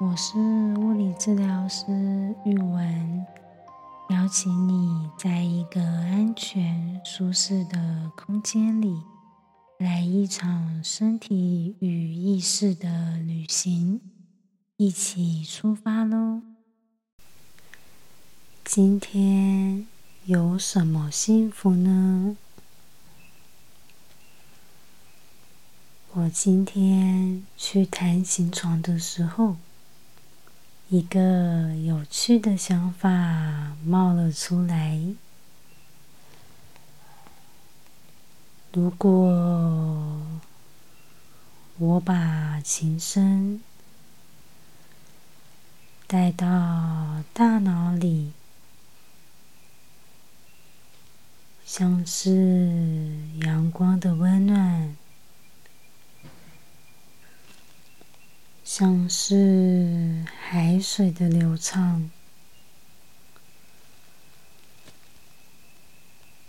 我是物理治疗师玉文，邀请你在一个安全、舒适的空间里，来一场身体与意识的旅行，一起出发喽！今天有什么幸福呢？我今天去弹琴床的时候，一个有趣的想法冒了出来。如果我把琴声带到大脑里，像是阳光的温暖。像是海水的流畅，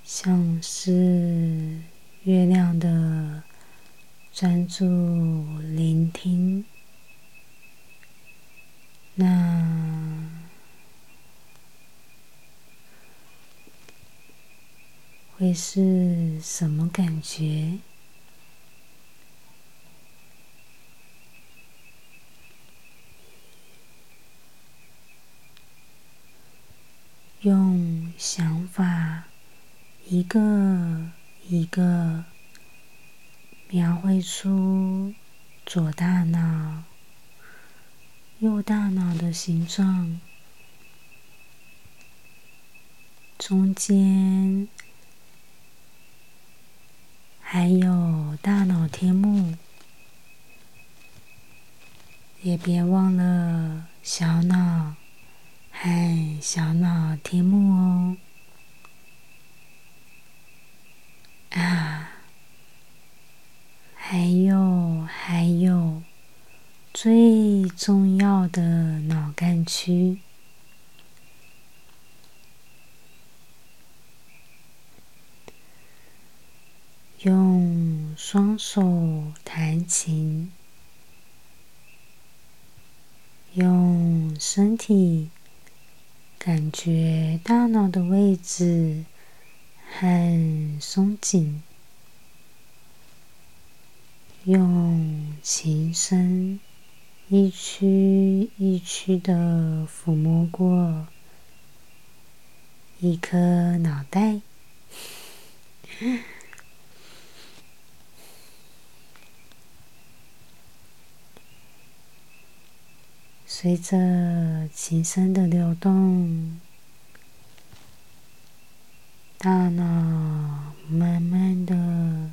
像是月亮的专注聆听，那会是什么感觉？用想法一个一个描绘出左大脑、右大脑的形状，中间还有大脑天幕，也别忘了小脑。嗨，小脑天幕哦！啊，还有还有，最重要的脑干区，用双手弹琴，用身体。感觉大脑的位置很松紧，用琴声一曲一曲的抚摸过一颗脑袋。随着琴声的流动，大脑慢慢的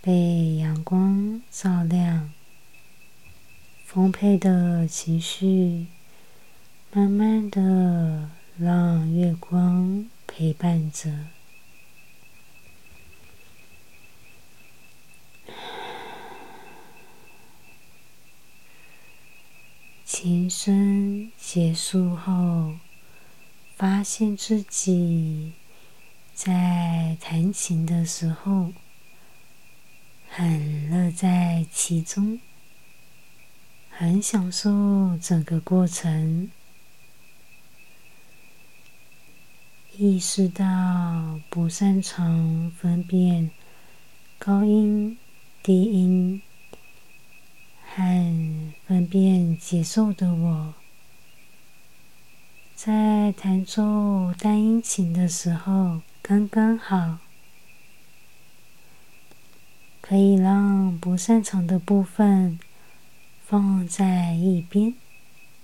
被阳光照亮，丰沛的情绪慢慢的让月光陪伴着。琴声结束后，发现自己在弹琴的时候很乐在其中，很享受整个过程，意识到不擅长分辨高音、低音。和分辨节奏的我，在弹奏单音琴的时候，刚刚好，可以让不擅长的部分放在一边，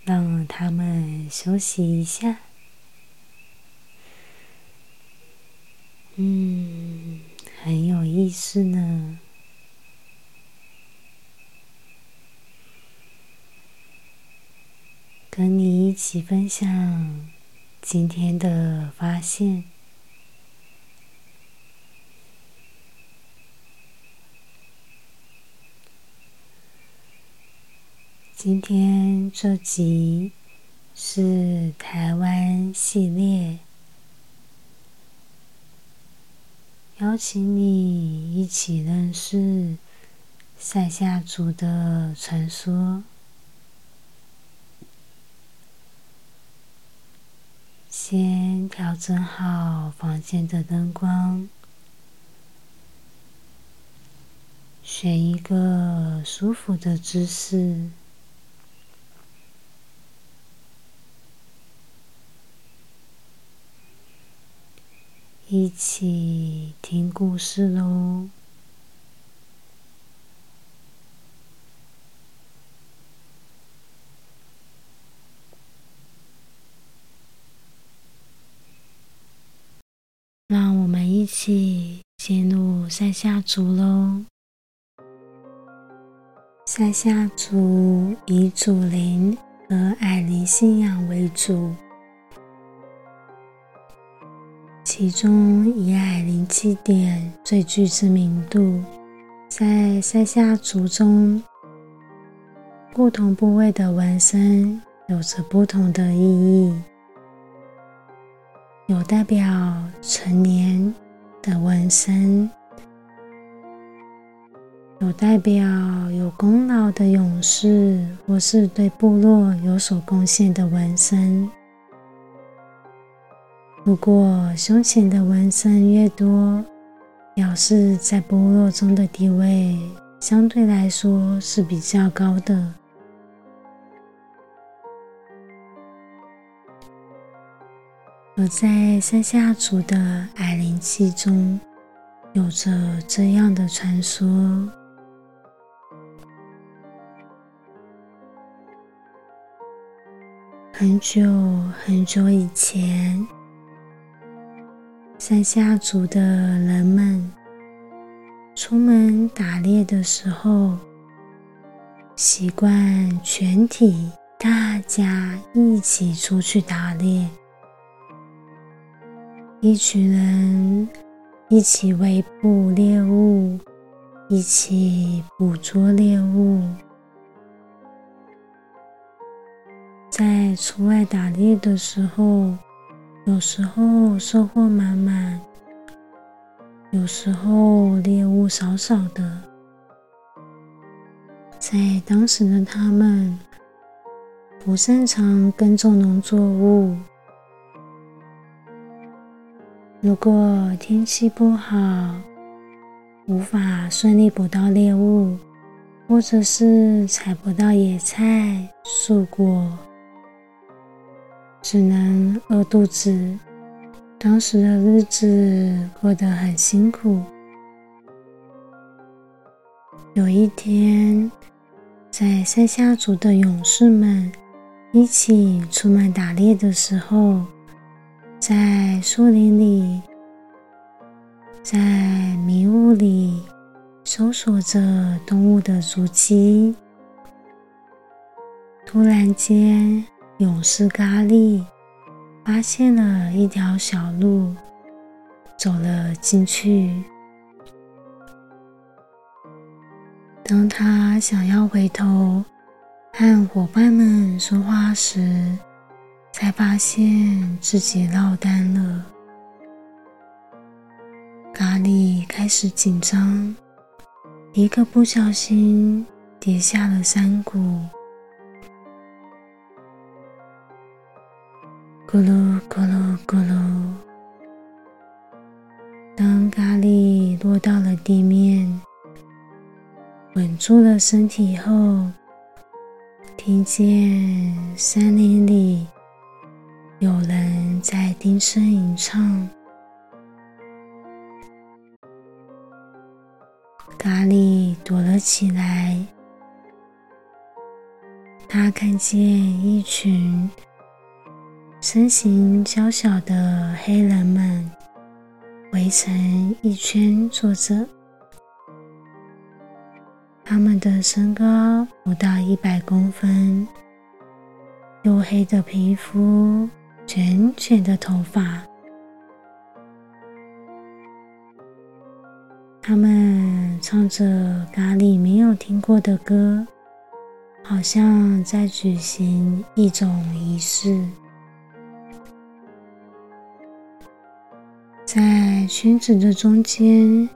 让他们休息一下。嗯，很有意思呢。跟你一起分享今天的发现。今天这集是台湾系列邀请你一起认识塞夏族的传说。先调整好房间的灯光选一个舒服的姿势。一起听故事喽。让我们一起进入塞夏族喽。塞夏族以祖灵和矮灵信仰为主，其中以矮灵七点最具知名度。在塞夏族中，不同部位的纹身有着不同的意义。有代表成年的纹身，有代表有功劳的勇士，或是对部落有所贡献的纹身。如果胸前的纹身越多，表示在部落中的地位相对来说是比较高的。而在山下族的矮灵气中，有着这样的传说：很久很久以前，山下族的人们出门打猎的时候，习惯全体大家一起出去打猎。一群人一起围捕猎物，一起捕捉猎物。在出外打猎的时候，有时候收获满满，有时候猎物少少的。在当时的他们，不擅长耕种农作物。如果天气不好，无法顺利捕到猎物，或者是采不到野菜、蔬果，只能饿肚子。当时的日子过得很辛苦。有一天，在山下族的勇士们一起出门打猎的时候。在树林里，在迷雾里搜索着动物的足迹。突然间，勇士咖喱发现了一条小路，走了进去。当他想要回头和伙伴们说话时，才发现自己落单了，咖喱开始紧张，一个不小心跌下了山谷，咕噜咕噜咕噜。当咖喱落到了地面，稳住了身体后，听见森林里。有人在低声吟唱，咖喱躲了起来。他看见一群身形娇小的黑人们围成一圈坐着，他们的身高不到一百公分，黝黑的皮肤。卷卷的头发，他们唱着咖喱没有听过的歌，好像在举行一种仪式。在裙子的中间，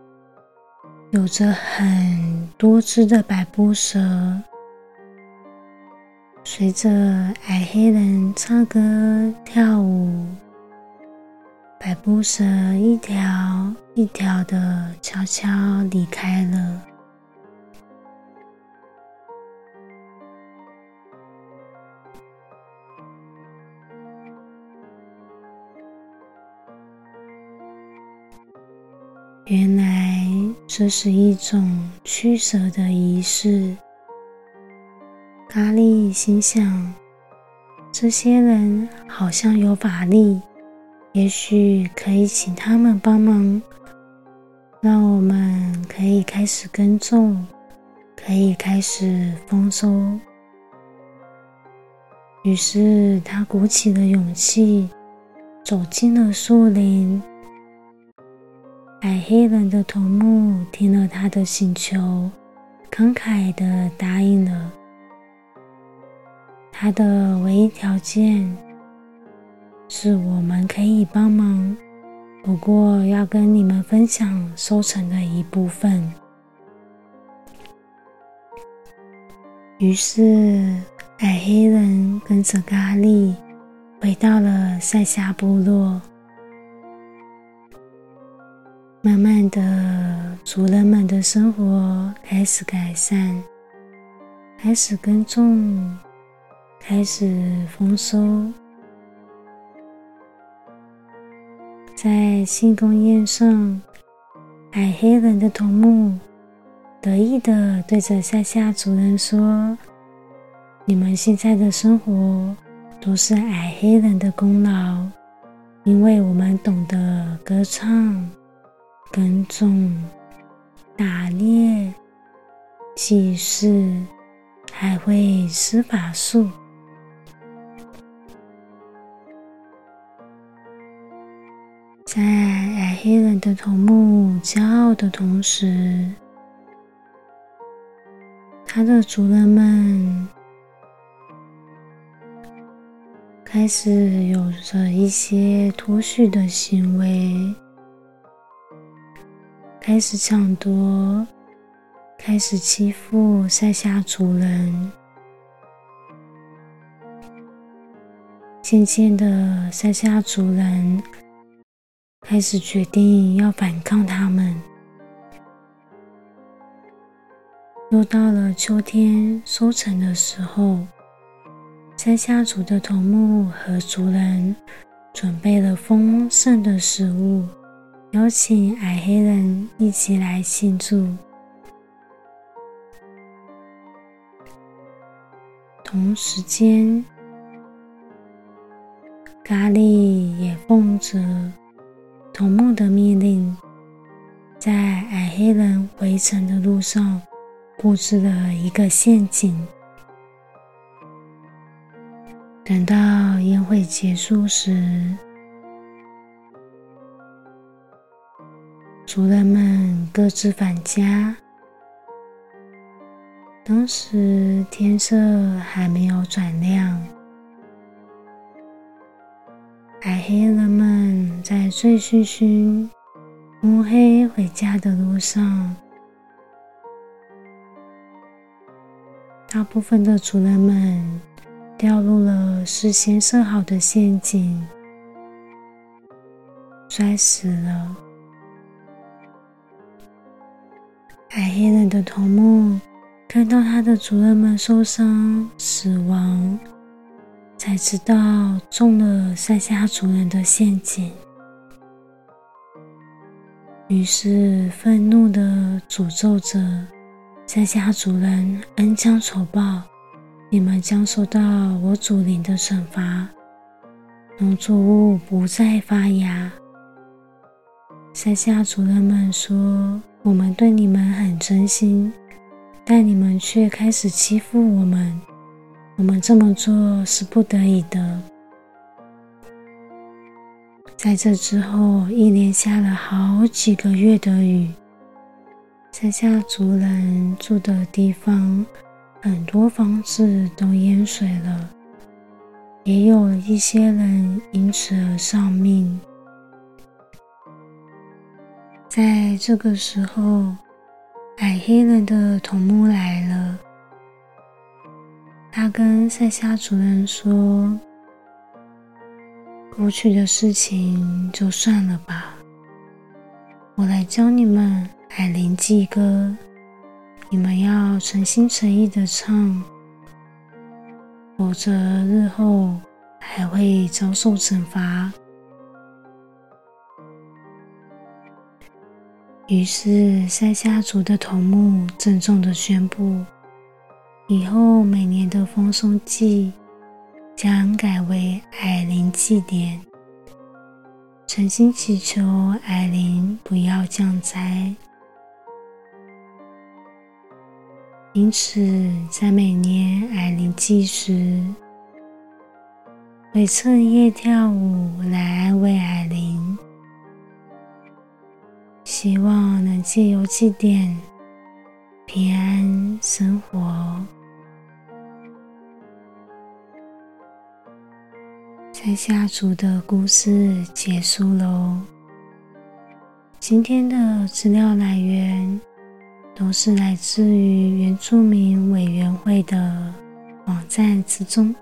有着很多只的百步蛇。随着矮黑人唱歌跳舞，百步蛇一条一条的悄悄离开了。原来这是一种驱蛇的仪式。咖喱心想：这些人好像有法力，也许可以请他们帮忙，让我们可以开始耕种，可以开始丰收。于是他鼓起了勇气，走进了树林。黑人的头目听了他的请求，慷慨的答应了。他的唯一条件是我们可以帮忙，不过要跟你们分享收成的一部分。于是，矮黑人跟着咖喱回到了塞夏部落。慢慢的，族人们的生活开始改善，开始耕种，开始丰收。在庆功宴上，矮黑人的头目得意的对着塞夏族人说：“你们现在的生活都是矮黑人的功劳，因为我们懂得歌唱。”耕种、打猎、祭祀，还会施法术。在矮黑人的头目骄傲的同时，他的族人们开始有着一些脱序的行为。开始抢夺，开始欺负塞夏族人。渐渐的，塞夏族人开始决定要反抗他们。又到了秋天收成的时候，塞夏族的头目和族人准备了丰盛的食物。邀请矮黑人一起来庆祝。同时间，咖喱也奉着头目的命令，在矮黑人回城的路上布置了一个陷阱。等到宴会结束时，族人们各自返家。当时天色还没有转亮，矮黑人们在醉醺醺、摸黑回家的路上，大部分的族人们掉入了事先设好的陷阱，摔死了。白黑人的头目看到他的族人们受伤死亡，才知道中了山下族人的陷阱，于是愤怒的诅咒着山下族人恩将仇报，你们将受到我祖灵的惩罚，农作物不再发芽。山下族人们说。我们对你们很真心，但你们却开始欺负我们。我们这么做是不得已的。在这之后，一连下了好几个月的雨，在下族人住的地方，很多房子都淹水了，也有一些人因此而丧命。在这个时候，矮黑人的头目来了。他跟塞夏主人说：“过去的事情就算了吧。我来教你们《海灵记歌》，你们要诚心诚意的唱，否则日后还会遭受惩罚。于是，塞夏族的头目郑重的宣布，以后每年的丰收季将改为矮灵祭典。诚心祈求矮灵不要降灾，因此在每年矮灵祭时，会彻夜跳舞来安慰矮灵，希望能借由祭奠平安生活。在下族的故事结束喽。今天的资料来源都是来自于原住民委员会的网站之中。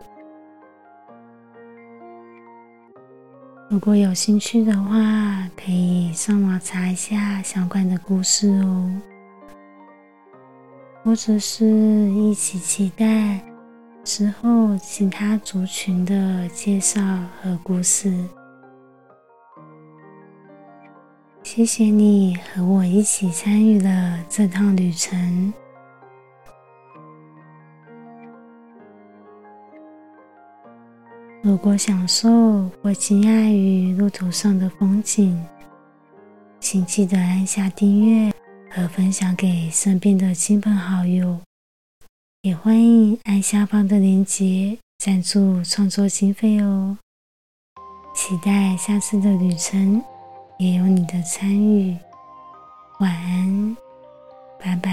如果有兴趣的话，可以上网查一下相关的故事哦，或者是一起期待。之后，其他族群的介绍和故事。谢谢你和我一起参与了这趟旅程。如果享受或惊讶于路途上的风景，请记得按下订阅和分享给身边的亲朋好友。也欢迎按下方的链接赞助创作经费哦！期待下次的旅程也有你的参与。晚安。拜拜